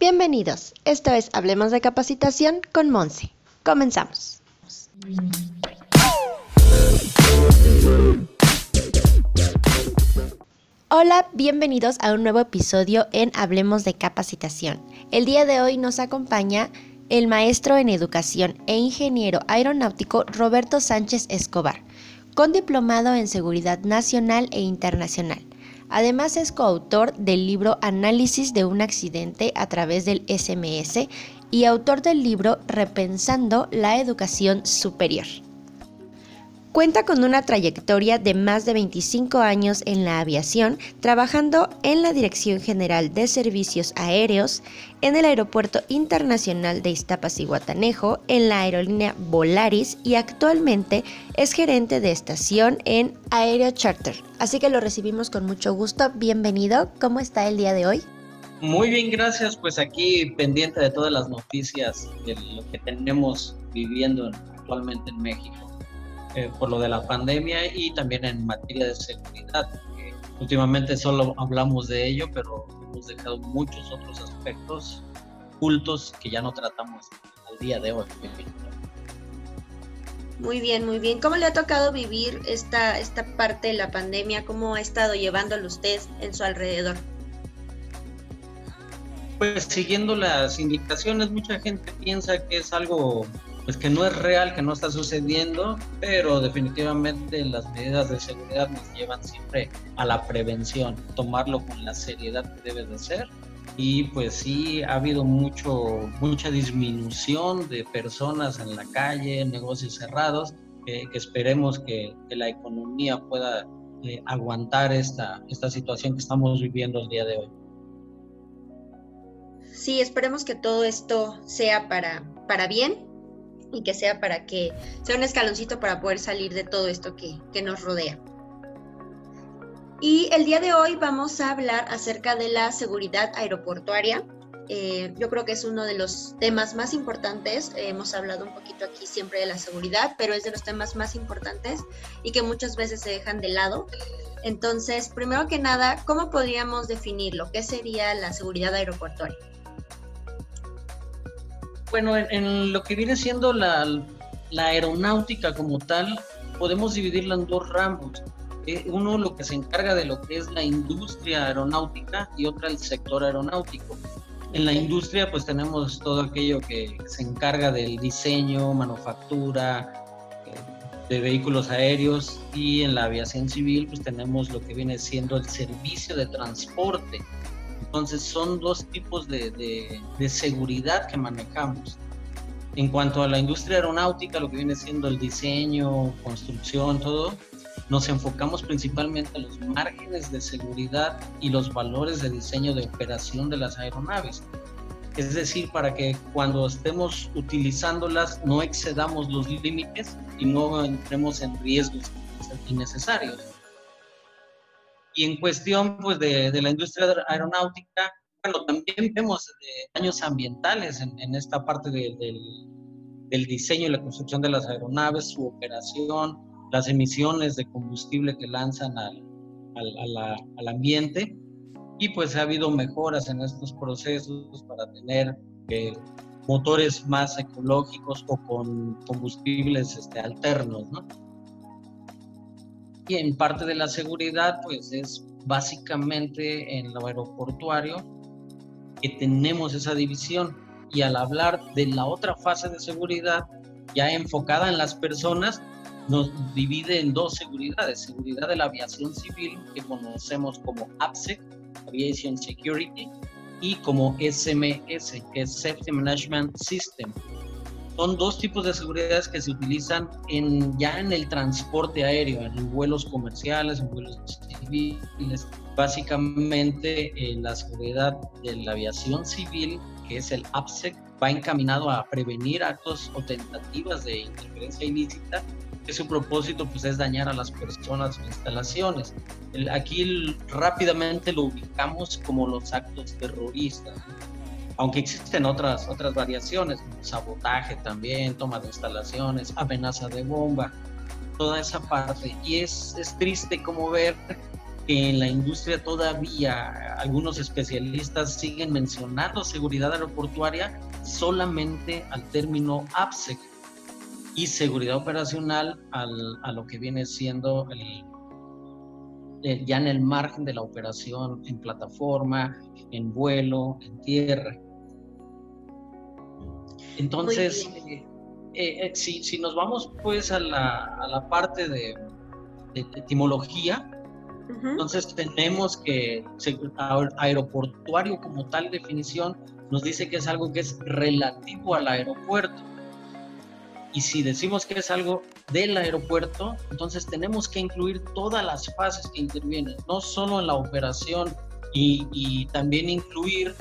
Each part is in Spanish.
Bienvenidos, esto es Hablemos de Capacitación con Monse. Comenzamos. Hola, bienvenidos a un nuevo episodio en Hablemos de Capacitación. El día de hoy nos acompaña el maestro en educación e ingeniero aeronáutico Roberto Sánchez Escobar, con diplomado en seguridad nacional e internacional. Además es coautor del libro Análisis de un accidente a través del SMS y autor del libro Repensando la Educación Superior. Cuenta con una trayectoria de más de 25 años en la aviación, trabajando en la Dirección General de Servicios Aéreos, en el Aeropuerto Internacional de Iztapas y Guatanejo, en la aerolínea Volaris y actualmente es gerente de estación en Aéreo Charter. Así que lo recibimos con mucho gusto. Bienvenido. ¿Cómo está el día de hoy? Muy bien, gracias. Pues aquí pendiente de todas las noticias de lo que tenemos viviendo actualmente en México. Eh, por lo de la pandemia y también en materia de seguridad. últimamente solo hablamos de ello, pero hemos dejado muchos otros aspectos ocultos que ya no tratamos al día de hoy. Muy bien, muy bien. ¿Cómo le ha tocado vivir esta, esta parte de la pandemia? ¿Cómo ha estado llevándolo usted en su alrededor? Pues siguiendo las indicaciones, mucha gente piensa que es algo pues que no es real, que no está sucediendo, pero definitivamente las medidas de seguridad nos llevan siempre a la prevención, tomarlo con la seriedad que debe de ser. Y pues sí, ha habido mucho, mucha disminución de personas en la calle, negocios cerrados, que esperemos que, la economía pueda eh, aguantar esta, esta situación que estamos viviendo el día de hoy. Sí, esperemos que todo esto sea para, para bien y que sea para que sea un escaloncito para poder salir de todo esto que, nos rodea. Y el día de hoy vamos a hablar acerca de la seguridad aeroportuaria. Eh, yo creo que es uno de los temas más importantes. hemos hablado un poquito aquí siempre de la seguridad, pero es de los temas más importantes y que muchas veces se dejan de lado. Entonces, primero que nada, ¿cómo podríamos definirlo? ¿Qué sería la seguridad aeroportuaria? Bueno, en, lo que viene siendo la, aeronáutica como tal, podemos dividirla en dos ramos. Eh, uno lo que se encarga de lo que es la industria aeronáutica y otra el sector aeronáutico. En la industria pues tenemos todo aquello que se encarga del diseño, manufactura eh, de vehículos aéreos y en la aviación civil pues tenemos lo que viene siendo el servicio de transporte entonces son dos tipos de, seguridad que manejamos. En cuanto a la industria aeronáutica, lo que viene siendo el diseño, construcción, todo, nos enfocamos principalmente en los márgenes de seguridad y los valores de diseño de operación de las aeronaves. Es decir, para que cuando estemos utilizándolas no excedamos los límites y no entremos en riesgos innecesarios. Y en cuestión pues, de, de la industria aeronáutica, bueno, también vemos eh, daños ambientales en, en esta parte del, del, diseño y la construcción de las aeronaves, su operación, las emisiones de combustible que lanzan al, al, al ambiente. Y pues ha habido mejoras en estos procesos para tener eh, motores más ecológicos o con combustibles este, alternos, ¿no? Y en parte de la seguridad, pues es básicamente en lo aeroportuario que tenemos esa división. Y al hablar de la otra fase de seguridad, ya enfocada en las personas, nos divide en dos seguridades. Seguridad de la aviación civil, que conocemos como APSEC, Aviation Security, y como SMS, que es Safety Management System, son dos tipos de seguridad que se utilizan en, ya en el transporte aéreo, en vuelos comerciales, en vuelos civiles. Básicamente, eh, la seguridad de la aviación civil, que es el APSEC, va encaminado a prevenir actos o tentativas de interferencia ilícita que su propósito pues, es dañar a las personas o instalaciones. aquí rápidamente lo ubicamos como los actos terroristas aunque existen otras, otras variaciones, sabotaje también, toma de instalaciones, amenaza de bomba. toda esa parte. Y es, es triste como ver que en la industria todavía algunos especialistas siguen mencionando seguridad aeroportuaria solamente al término APSEC y seguridad operacional al, a lo que viene siendo el, ya en el margen de la operación en plataforma, en vuelo, en tierra. Entonces, eh, eh, si, si, nos vamos pues a la, a la parte de, de etimología, entonces tenemos que aeroportuario como tal definición nos dice que es algo que es relativo al aeropuerto. Y si decimos que es algo del aeropuerto, entonces tenemos que incluir todas las fases que intervienen, no solo en la operación y, y también incluir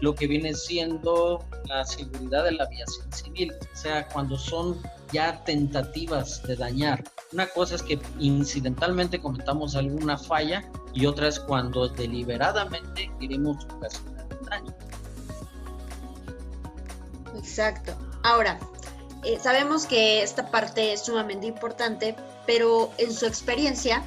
lo que viene siendo la seguridad de la aviación civil, o sea, cuando son ya tentativas de dañar. Una cosa es que incidentalmente cometamos alguna falla y otra es cuando deliberadamente queremos ocasionar un daño. Exacto. Ahora, eh, sabemos que esta parte es sumamente importante, pero en su experiencia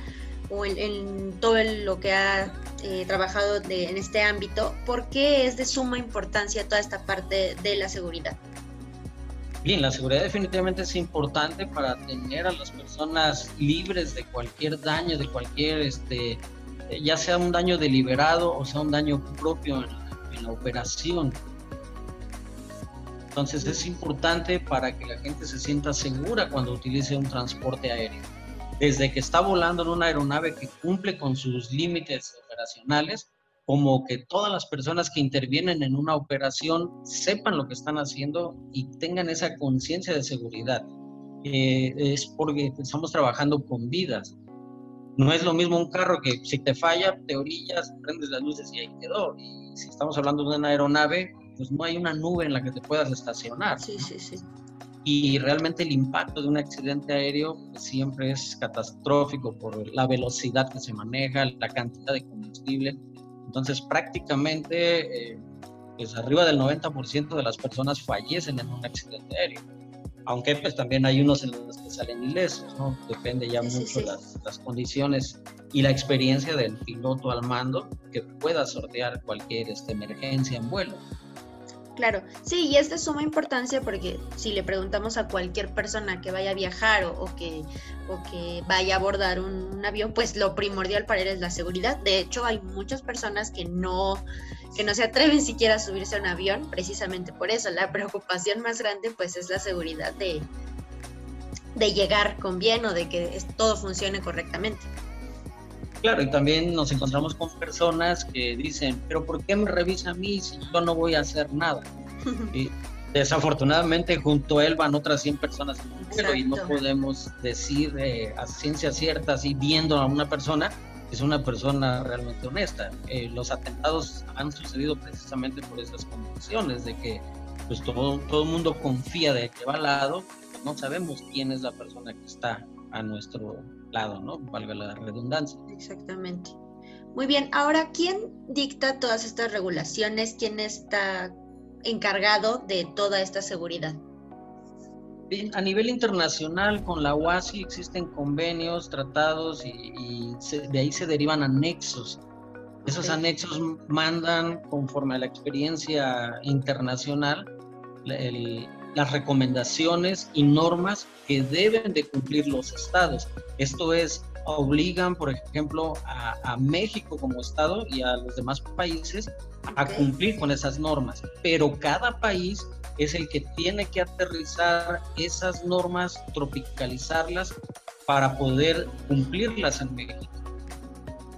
o en, todo lo que ha eh, trabajado en este ámbito, ¿por qué es de suma importancia toda esta parte de la seguridad? Bien, la seguridad definitivamente es importante para tener a las personas libres de cualquier daño, de cualquier, este, ya sea un daño deliberado o sea un daño propio en la, operación. Entonces es importante para que la gente se sienta segura cuando utilice un transporte aéreo. Desde que está volando en una aeronave que cumple con sus límites operacionales como que todas las personas que intervienen en una operación sepan lo que están haciendo y tengan esa conciencia de seguridad. Eh, es porque estamos trabajando con vidas. No es lo mismo un carro que si te falla, te orillas, prendes las luces y ahí quedó. Y si estamos hablando de una aeronave, pues no hay una nube en la que te puedas estacionar. Sí, sí, sí. Y realmente el impacto de un accidente aéreo pues, siempre es catastrófico por la velocidad que se maneja, la cantidad de combustible entonces prácticamente eh, pues arriba del 90% de las personas fallecen en un accidente aéreo. Aunque pues también hay unos en los que salen ilesos, ¿no? Depende ya mucho Las, las condiciones y la experiencia del piloto al mando que pueda sortear cualquier este, emergencia en vuelo. Claro, sí, y es de suma importancia porque si le preguntamos a cualquier persona que vaya a viajar o, que, o que vaya a abordar un, avión, pues lo primordial para él es la seguridad. De hecho, hay muchas personas que no, que no se atreven siquiera a subirse a un avión precisamente por eso. La preocupación más grande pues es la seguridad de, de llegar con bien o de que todo funcione correctamente. Claro, y también nos encontramos con personas que dicen, pero ¿por qué me revisa a mí si yo no voy a hacer nada? y desafortunadamente junto a él van otras 100 personas y no podemos decir eh, a ciencia cierta, así viendo a una persona, que es una persona realmente honesta. Eh, los atentados han sucedido precisamente por esas condiciones, de que pues todo, todo el mundo confía de que va al lado, no sabemos quién es la persona que está a nuestro lado, ¿no? Valga la redundancia. Exactamente. Muy bien, ahora, ¿quién dicta todas estas regulaciones? ¿Quién está encargado de toda esta seguridad? Bien, a nivel internacional, con la OASI existen convenios, tratados y, de ahí se derivan anexos. Esos anexos mandan, conforme a la experiencia internacional, el, las recomendaciones y normas que deben de cumplir los estados. Esto es, obligan, por ejemplo, a, México como estado y a los demás países a cumplir con esas normas, pero cada país es el que tiene que aterrizar esas normas, tropicalizarlas para poder cumplirlas en México.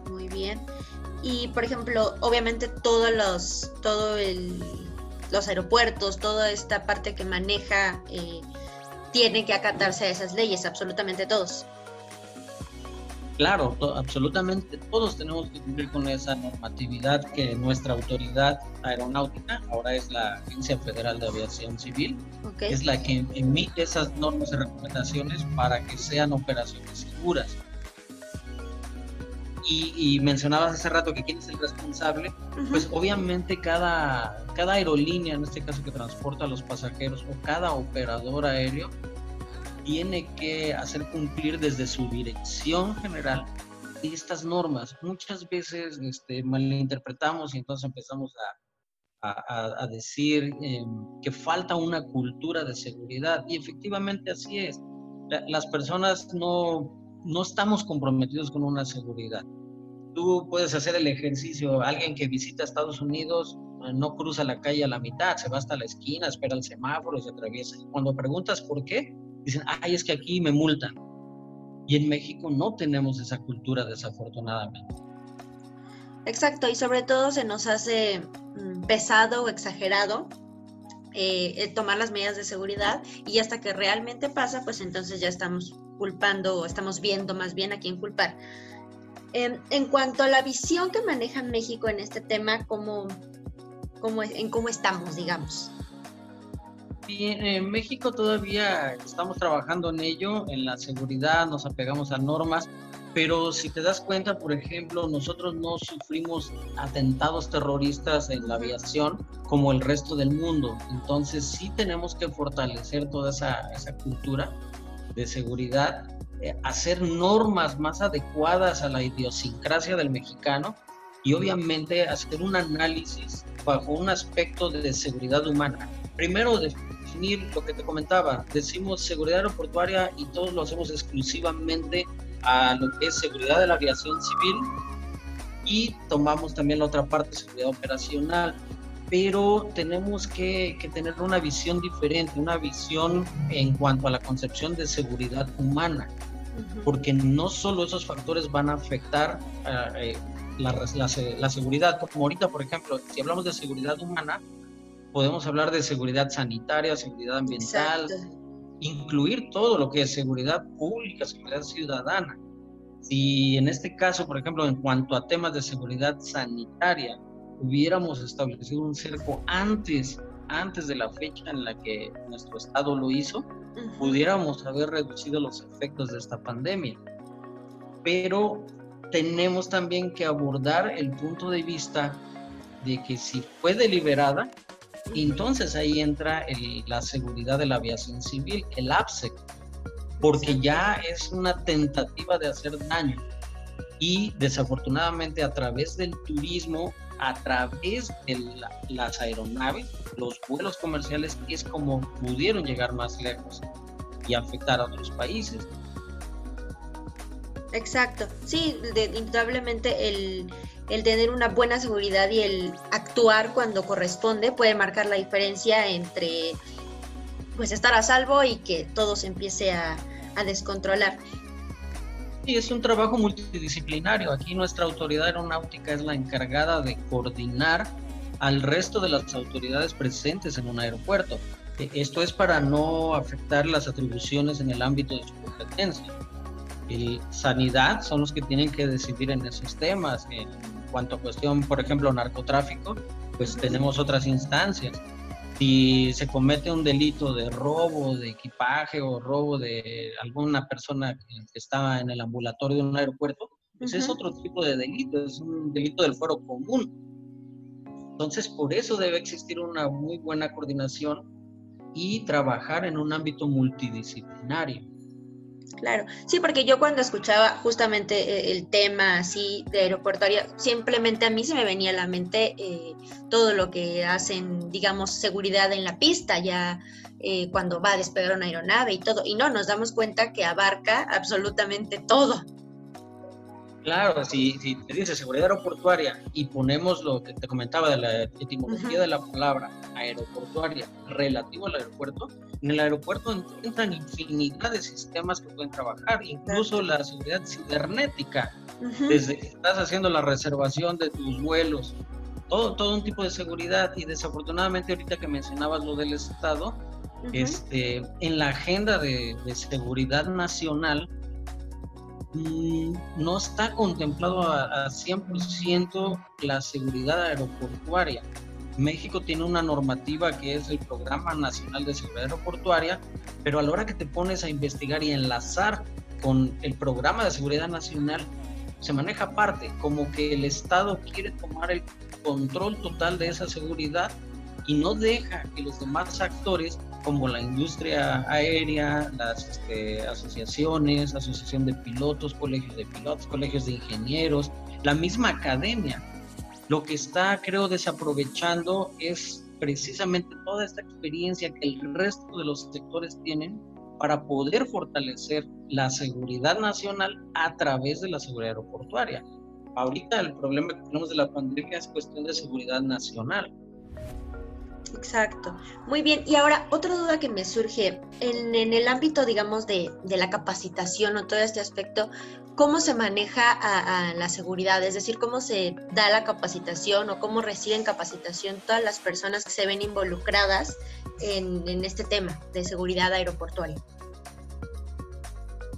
Muy bien. Y por ejemplo, obviamente todos los, todo el los aeropuertos, toda esta parte que maneja, eh, tiene que acatarse a esas leyes, absolutamente todos. Claro, absolutamente todos tenemos que cumplir con esa normatividad que nuestra autoridad aeronáutica, ahora es la Agencia Federal de Aviación Civil, es la que emite esas normas y recomendaciones para que sean operaciones seguras y, mencionabas hace rato que quién es el responsable, pues obviamente cada, cada aerolínea, en este caso que transporta a los pasajeros, o cada operador aéreo, tiene que hacer cumplir desde su dirección general estas normas. Muchas veces este, malinterpretamos y entonces empezamos a, a, decir em, que falta una cultura de seguridad y efectivamente así es. las personas no, no estamos comprometidos con una seguridad. Tú puedes hacer el ejercicio, alguien que visita Estados Unidos eh, no cruza la calle a la mitad, se va hasta la esquina, espera el semáforo se atraviesa. Cuando preguntas por qué, dicen, ay, es que aquí me multan. Y en México no tenemos esa cultura, desafortunadamente. Exacto, y sobre todo se nos hace mm, pesado o exagerado eh, tomar las medidas de seguridad y hasta que realmente pasa, pues entonces ya estamos culpando o estamos viendo más bien a quién culpar. en cuanto a la visión que maneja México en este tema, ¿cómo, cómo, en cómo estamos, digamos? en México todavía estamos trabajando en ello, en la seguridad, nos apegamos a normas, pero si te das cuenta, por ejemplo, nosotros no sufrimos atentados terroristas en la aviación como el resto del mundo. Entonces sí tenemos que fortalecer toda esa, esa cultura de seguridad, eh, hacer normas más adecuadas a la idiosincrasia del mexicano y obviamente hacer un análisis bajo un aspecto de seguridad humana. Primero, lo que te comentaba. Decimos seguridad aeroportuaria y todos lo hacemos exclusivamente a lo que es seguridad de la aviación civil y tomamos también la otra parte, seguridad operacional. Pero tenemos que, que tener una visión diferente, una visión en cuanto a la concepción de seguridad humana, porque no solo esos factores van a afectar eh, la, la, la seguridad, como ahorita, por ejemplo, si hablamos de seguridad humana, podemos hablar de seguridad sanitaria, seguridad ambiental, incluir todo lo que es seguridad pública, seguridad ciudadana. Si en este caso, por ejemplo, en cuanto a temas de seguridad sanitaria, hubiéramos establecido un cerco antes, antes de la fecha en la que nuestro Estado lo hizo, pudiéramos haber reducido los efectos de esta pandemia. Pero tenemos también que abordar el punto de vista de que si fue deliberada, entonces ahí entra la seguridad de la aviación civil, el APSEC, porque ya es una tentativa de hacer daño. Y desafortunadamente a través del turismo, a través de las aeronaves, los vuelos comerciales, es como pudieron llegar más lejos y afectar a otros países. Exacto, sí, indudablemente el, el tener una buena seguridad y el actuar cuando corresponde puede marcar la diferencia entre pues estar a salvo y que todo se empiece a, descontrolar. Sí, es un trabajo multidisciplinario. Aquí nuestra autoridad aeronáutica es la encargada de coordinar al resto de las autoridades presentes en un aeropuerto. E, esto es para no afectar las atribuciones en el ámbito de su competencia. El sanidad son los que tienen que decidir en esos temas cuanto a cuestión, por ejemplo, narcotráfico, pues tenemos otras instancias. Si se comete un delito de robo de equipaje o robo de alguna persona que estaba en el ambulatorio de un aeropuerto, pues es otro tipo de delito, es un delito del fuero común. Entonces, por eso debe existir una muy buena coordinación y trabajar en un ámbito multidisciplinario. Claro, sí, porque yo cuando escuchaba justamente eh, el tema así de aeroportuaria, simplemente a mí se me venía a la mente eh, todo lo que hacen, digamos, seguridad en la pista, ya eh, cuando va a despegar una aeronave y todo, y no, nos damos cuenta que abarca absolutamente todo. Claro, si, si te dice seguridad aeroportuaria y ponemos lo que te comentaba de la etimología de la palabra aeroportuaria relativo al aeropuerto, en el aeropuerto entran infinidad de sistemas que pueden trabajar, incluso la seguridad cibernética, desde que estás haciendo la reservación de tus vuelos, todo, todo un tipo de seguridad y desafortunadamente ahorita que mencionabas lo del Estado, este, en la agenda de, de seguridad nacional, Mm, no está contemplado a, 100% la seguridad aeroportuaria. México tiene una normativa que es el Programa Nacional de Seguridad Aeroportuaria, pero a la hora que te pones a investigar y enlazar con el Programa de Seguridad Nacional, se maneja aparte, como que el Estado quiere tomar el control total de esa seguridad y no deja que los demás actores como la industria aérea, las este, asociaciones, asociación de pilotos, colegios de pilotos, colegios de ingenieros, la misma academia. Lo que está, creo, desaprovechando es precisamente toda esta experiencia que el resto de los sectores tienen para poder fortalecer la seguridad nacional a través de la seguridad aeroportuaria. Ahorita el problema que tenemos de la pandemia es cuestión de seguridad nacional Exacto. Muy bien. Y ahora, otra duda que me surge, en, el ámbito, digamos, de, la capacitación o todo este aspecto, ¿cómo se maneja la seguridad? Es decir, ¿cómo se da la capacitación o cómo reciben capacitación todas las personas que se ven involucradas en, en este tema de seguridad aeroportuaria?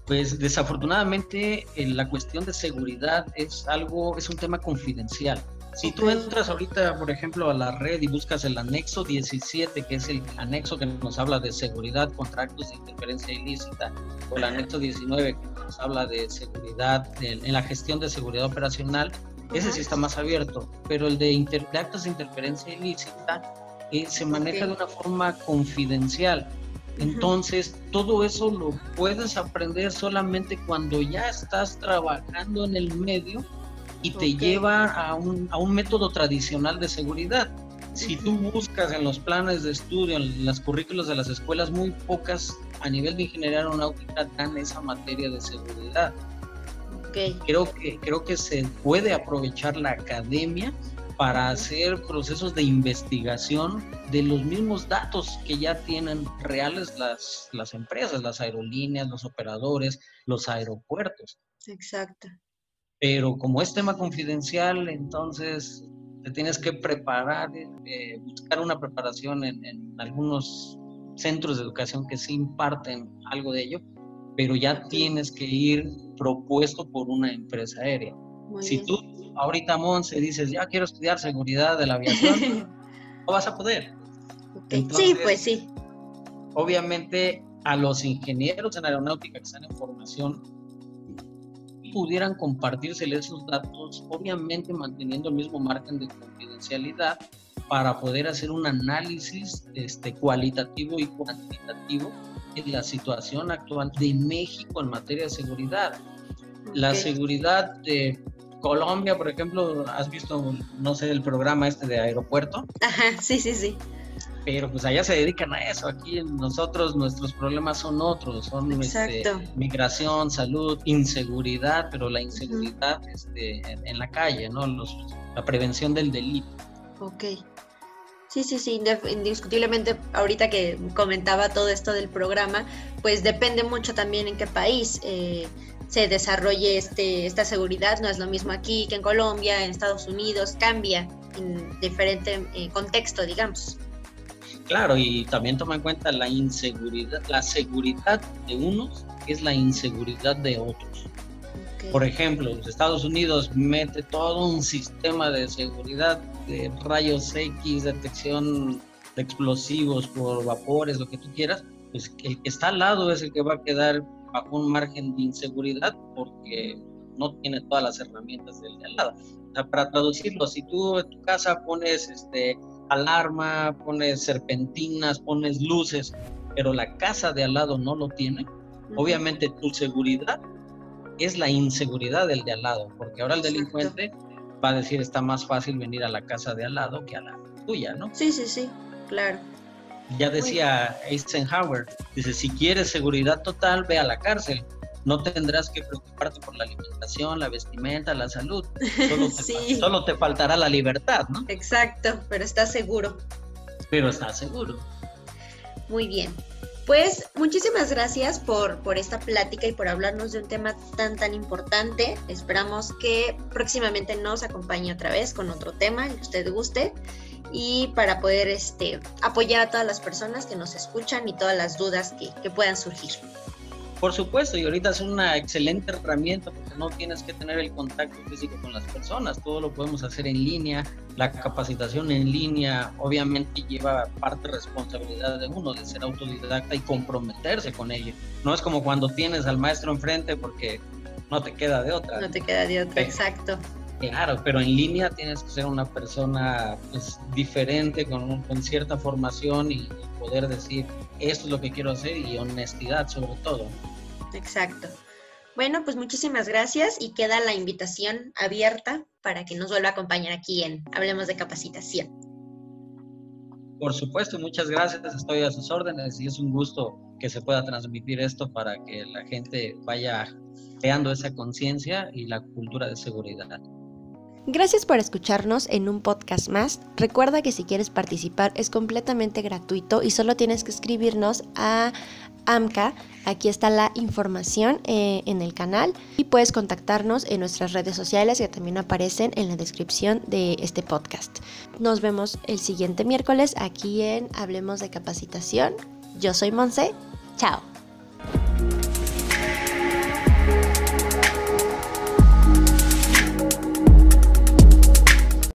Pues desafortunadamente la cuestión de seguridad es algo, es un tema confidencial. Si tú entras ahorita, por ejemplo, a la red y buscas el anexo 17, que es el anexo que nos habla de seguridad contra actos de interferencia ilícita, o el anexo 19, que nos habla de seguridad en, la gestión de seguridad operacional, ese sí está más abierto, pero el de, actos de interferencia ilícita eh, se maneja de una forma confidencial. Entonces, todo eso lo puedes aprender solamente cuando ya estás trabajando en el medio y te lleva a un, a un método tradicional de seguridad. Si tú buscas en los planes de estudio, en las currículos de las escuelas, muy pocas a nivel de ingeniería aeronáutica dan esa materia de seguridad. Creo, que, creo que se puede aprovechar la academia para hacer procesos de investigación de los mismos datos que ya tienen reales las, las empresas, las aerolíneas, los operadores, los aeropuertos. Exacto pero como es tema confidencial, entonces te tienes que preparar, eh, buscar una preparación en, algunos centros de educación que sí imparten algo de ello, pero ya tienes que ir propuesto por una empresa aérea. si tú ahorita, Monse, dices, ya quiero estudiar seguridad de la aviación, no vas a poder. sí, pues sí. Obviamente a los ingenieros en aeronáutica que están en formación, pudieran compartirse esos datos, obviamente manteniendo el mismo margen de confidencialidad para poder hacer un análisis este, cualitativo y cuantitativo en la situación actual de México en materia de seguridad. La seguridad de Colombia, por ejemplo, has visto, no sé, el programa este de aeropuerto. Ajá, sí, sí, sí pero pues allá se dedican a eso. Aquí nosotros, nuestros problemas son otros, son este, migración, salud, inseguridad, pero la inseguridad este, en, la calle, ¿no? la prevención del delito. Ok. Sí, sí, sí, indiscutiblemente ahorita que comentaba todo esto del programa, pues depende mucho también en qué país eh, se desarrolle este, esta seguridad. No es lo mismo aquí que en Colombia, en Estados Unidos, cambia en diferente eh, contexto, digamos. Claro, y también toma en cuenta la inseguridad, la seguridad de unos es la inseguridad de otros. Por ejemplo, los Estados Unidos mete todo un sistema de seguridad de rayos X, detección de explosivos por vapores, lo que tú quieras, pues el que está al lado es el que va a quedar bajo un margen de inseguridad porque no tiene todas las herramientas del de al lado. O sea, para traducirlo, si tú en tu casa pones este alarma, pones serpentinas, pones luces, pero la casa de al lado no lo tiene, obviamente tu seguridad es la inseguridad del de al lado, porque ahora el delincuente va a decir está más fácil venir a la casa de al lado que a la tuya, ¿no? Sí, sí, sí, claro. Ya decía Eisenhower, dice, si quieres seguridad total, ve a la cárcel no tendrás que preocuparte por la alimentación, la vestimenta, la salud. Solo te, faltará la libertad, ¿no? Exacto, pero estás seguro. Pero estás seguro. Muy bien. Pues muchísimas gracias por, por esta plática y por hablarnos de un tema tan tan importante. Esperamos que próximamente nos acompañe otra vez con otro tema que usted guste y para poder este, apoyar a todas las personas que nos escuchan y todas las dudas que, que puedan surgir. Por supuesto, y ahorita es una excelente herramienta porque no tienes que tener el contacto físico con las personas, todo lo podemos hacer en línea, la capacitación en línea obviamente lleva parte responsabilidad de uno, de ser autodidacta y comprometerse con ello. No es como cuando tienes al maestro enfrente porque no te queda de otra. No te queda de otra, exacto. Claro, pero en línea tienes que ser una persona pues, diferente, con, con cierta formación y poder decir, esto es lo que quiero hacer y honestidad sobre todo. Exacto. Bueno, pues muchísimas gracias y queda la invitación abierta para que nos vuelva a acompañar aquí en Hablemos de Capacitación. Por supuesto, muchas gracias, estoy a sus órdenes y es un gusto que se pueda transmitir esto para que la gente vaya creando esa conciencia y la cultura de seguridad. Gracias por escucharnos en un podcast más. Recuerda que si quieres participar es completamente gratuito y solo tienes que escribirnos a AMCA. Aquí está la información eh, en el canal y puedes contactarnos en nuestras redes sociales que también aparecen en la descripción de este podcast. Nos vemos el siguiente miércoles aquí en Hablemos de Capacitación. Yo soy Monse. Chao.